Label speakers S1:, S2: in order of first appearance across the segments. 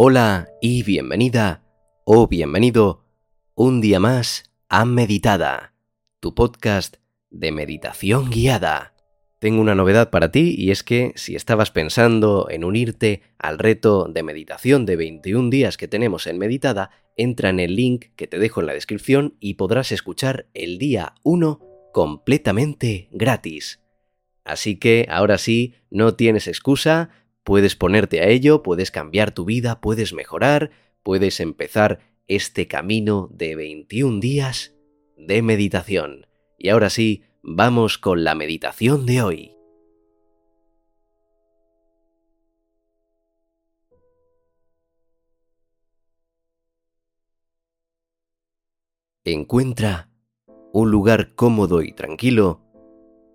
S1: Hola y bienvenida o bienvenido un día más a Meditada, tu podcast de meditación guiada. Tengo una novedad para ti y es que si estabas pensando en unirte al reto de meditación de 21 días que tenemos en Meditada, entra en el link que te dejo en la descripción y podrás escuchar el día 1 completamente gratis. Así que ahora sí, no tienes excusa, Puedes ponerte a ello, puedes cambiar tu vida, puedes mejorar, puedes empezar este camino de 21 días de meditación. Y ahora sí, vamos con la meditación de hoy. Encuentra un lugar cómodo y tranquilo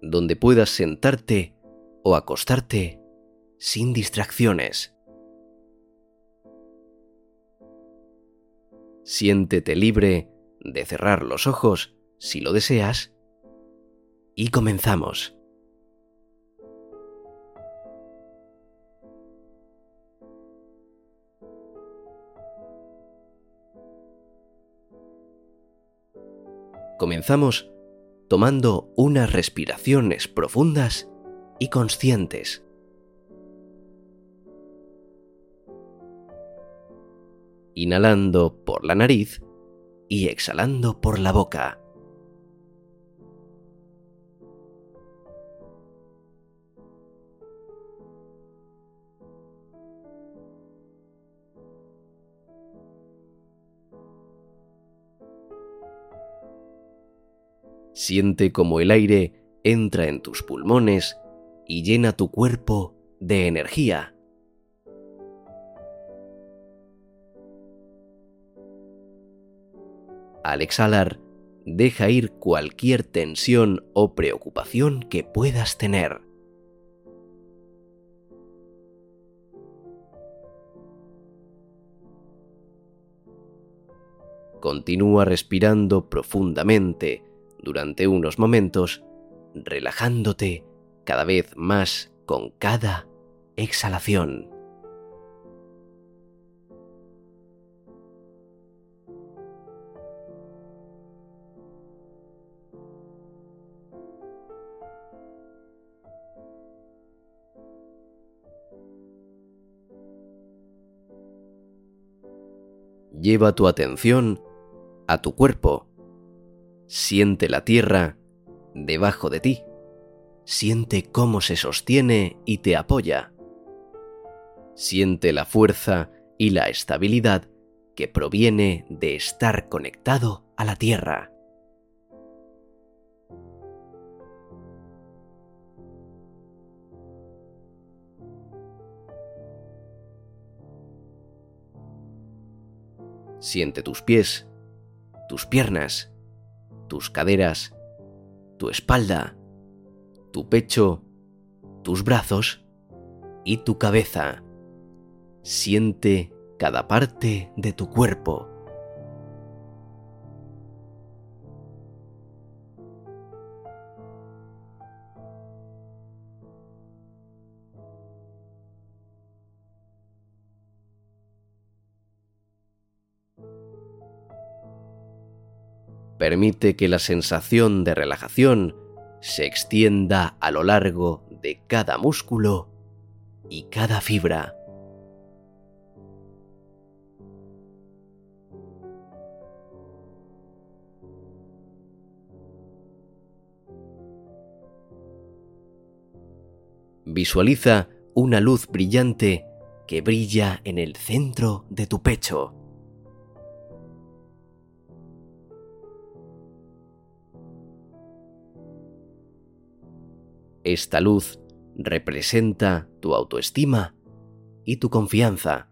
S1: donde puedas sentarte o acostarte sin distracciones. Siéntete libre de cerrar los ojos si lo deseas y comenzamos. Comenzamos tomando unas respiraciones profundas y conscientes. Inhalando por la nariz y exhalando por la boca. Siente como el aire entra en tus pulmones y llena tu cuerpo de energía. Al exhalar, deja ir cualquier tensión o preocupación que puedas tener. Continúa respirando profundamente durante unos momentos, relajándote cada vez más con cada exhalación. Lleva tu atención a tu cuerpo. Siente la tierra debajo de ti. Siente cómo se sostiene y te apoya. Siente la fuerza y la estabilidad que proviene de estar conectado a la tierra. Siente tus pies, tus piernas, tus caderas, tu espalda, tu pecho, tus brazos y tu cabeza. Siente cada parte de tu cuerpo. Permite que la sensación de relajación se extienda a lo largo de cada músculo y cada fibra. Visualiza una luz brillante que brilla en el centro de tu pecho. Esta luz representa tu autoestima y tu confianza.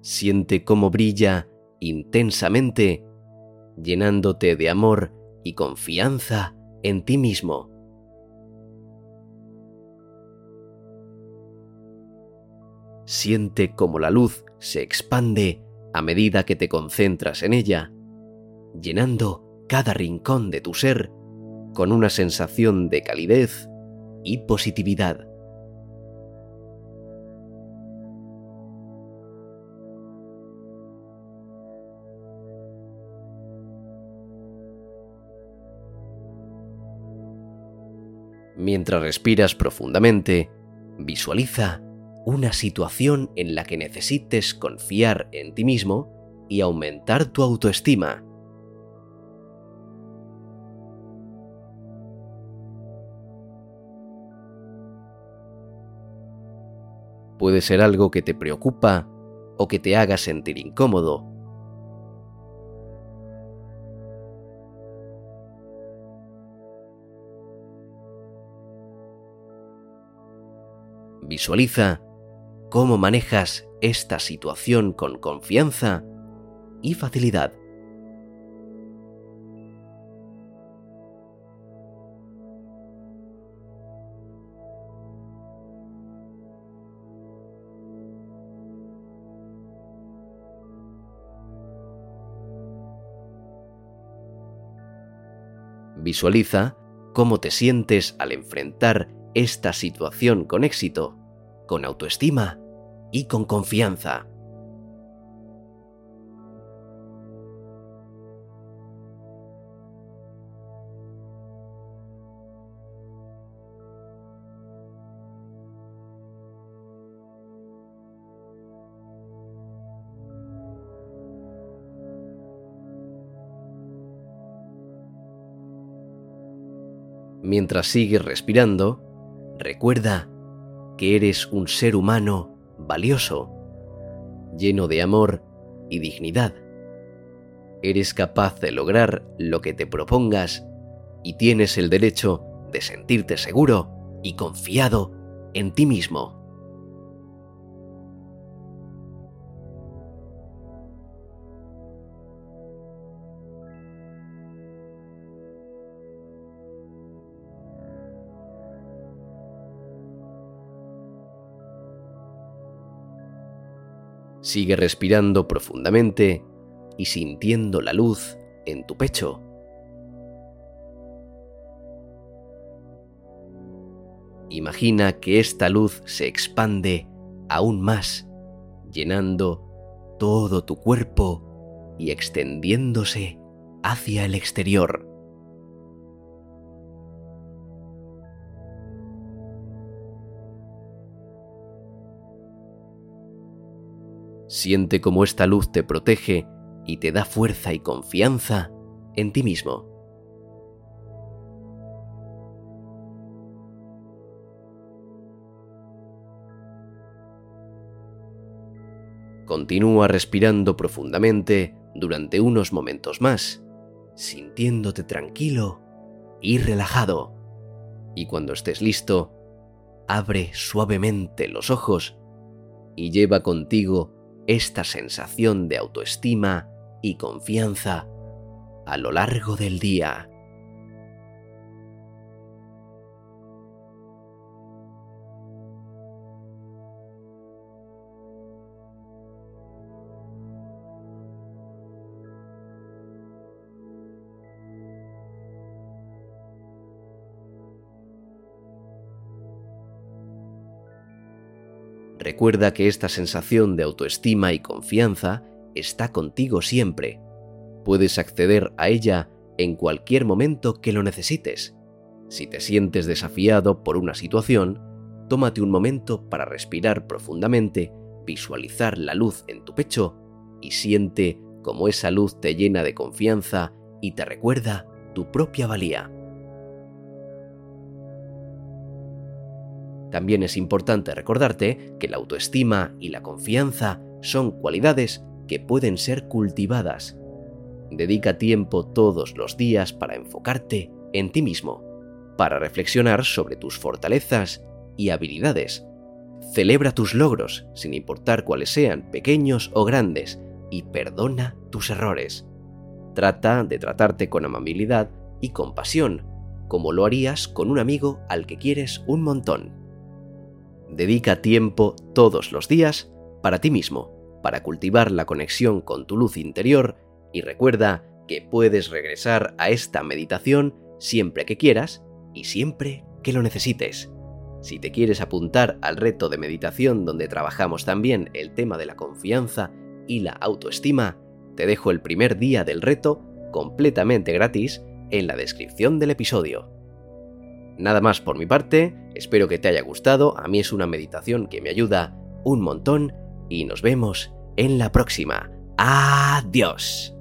S1: Siente cómo brilla intensamente, llenándote de amor y confianza en ti mismo. Siente cómo la luz se expande a medida que te concentras en ella, llenando cada rincón de tu ser con una sensación de calidez y positividad. Mientras respiras profundamente, visualiza una situación en la que necesites confiar en ti mismo y aumentar tu autoestima. Puede ser algo que te preocupa o que te haga sentir incómodo. Visualiza cómo manejas esta situación con confianza y facilidad. Visualiza cómo te sientes al enfrentar esta situación con éxito, con autoestima y con confianza. Mientras sigues respirando, recuerda que eres un ser humano valioso, lleno de amor y dignidad. Eres capaz de lograr lo que te propongas y tienes el derecho de sentirte seguro y confiado en ti mismo. Sigue respirando profundamente y sintiendo la luz en tu pecho. Imagina que esta luz se expande aún más, llenando todo tu cuerpo y extendiéndose hacia el exterior. Siente cómo esta luz te protege y te da fuerza y confianza en ti mismo. Continúa respirando profundamente durante unos momentos más, sintiéndote tranquilo y relajado. Y cuando estés listo, abre suavemente los ojos y lleva contigo esta sensación de autoestima y confianza a lo largo del día. Recuerda que esta sensación de autoestima y confianza está contigo siempre. Puedes acceder a ella en cualquier momento que lo necesites. Si te sientes desafiado por una situación, tómate un momento para respirar profundamente, visualizar la luz en tu pecho y siente cómo esa luz te llena de confianza y te recuerda tu propia valía. También es importante recordarte que la autoestima y la confianza son cualidades que pueden ser cultivadas. Dedica tiempo todos los días para enfocarte en ti mismo, para reflexionar sobre tus fortalezas y habilidades. Celebra tus logros, sin importar cuáles sean, pequeños o grandes, y perdona tus errores. Trata de tratarte con amabilidad y compasión, como lo harías con un amigo al que quieres un montón. Dedica tiempo todos los días para ti mismo, para cultivar la conexión con tu luz interior y recuerda que puedes regresar a esta meditación siempre que quieras y siempre que lo necesites. Si te quieres apuntar al reto de meditación donde trabajamos también el tema de la confianza y la autoestima, te dejo el primer día del reto completamente gratis en la descripción del episodio. Nada más por mi parte, espero que te haya gustado, a mí es una meditación que me ayuda un montón y nos vemos en la próxima. Adiós.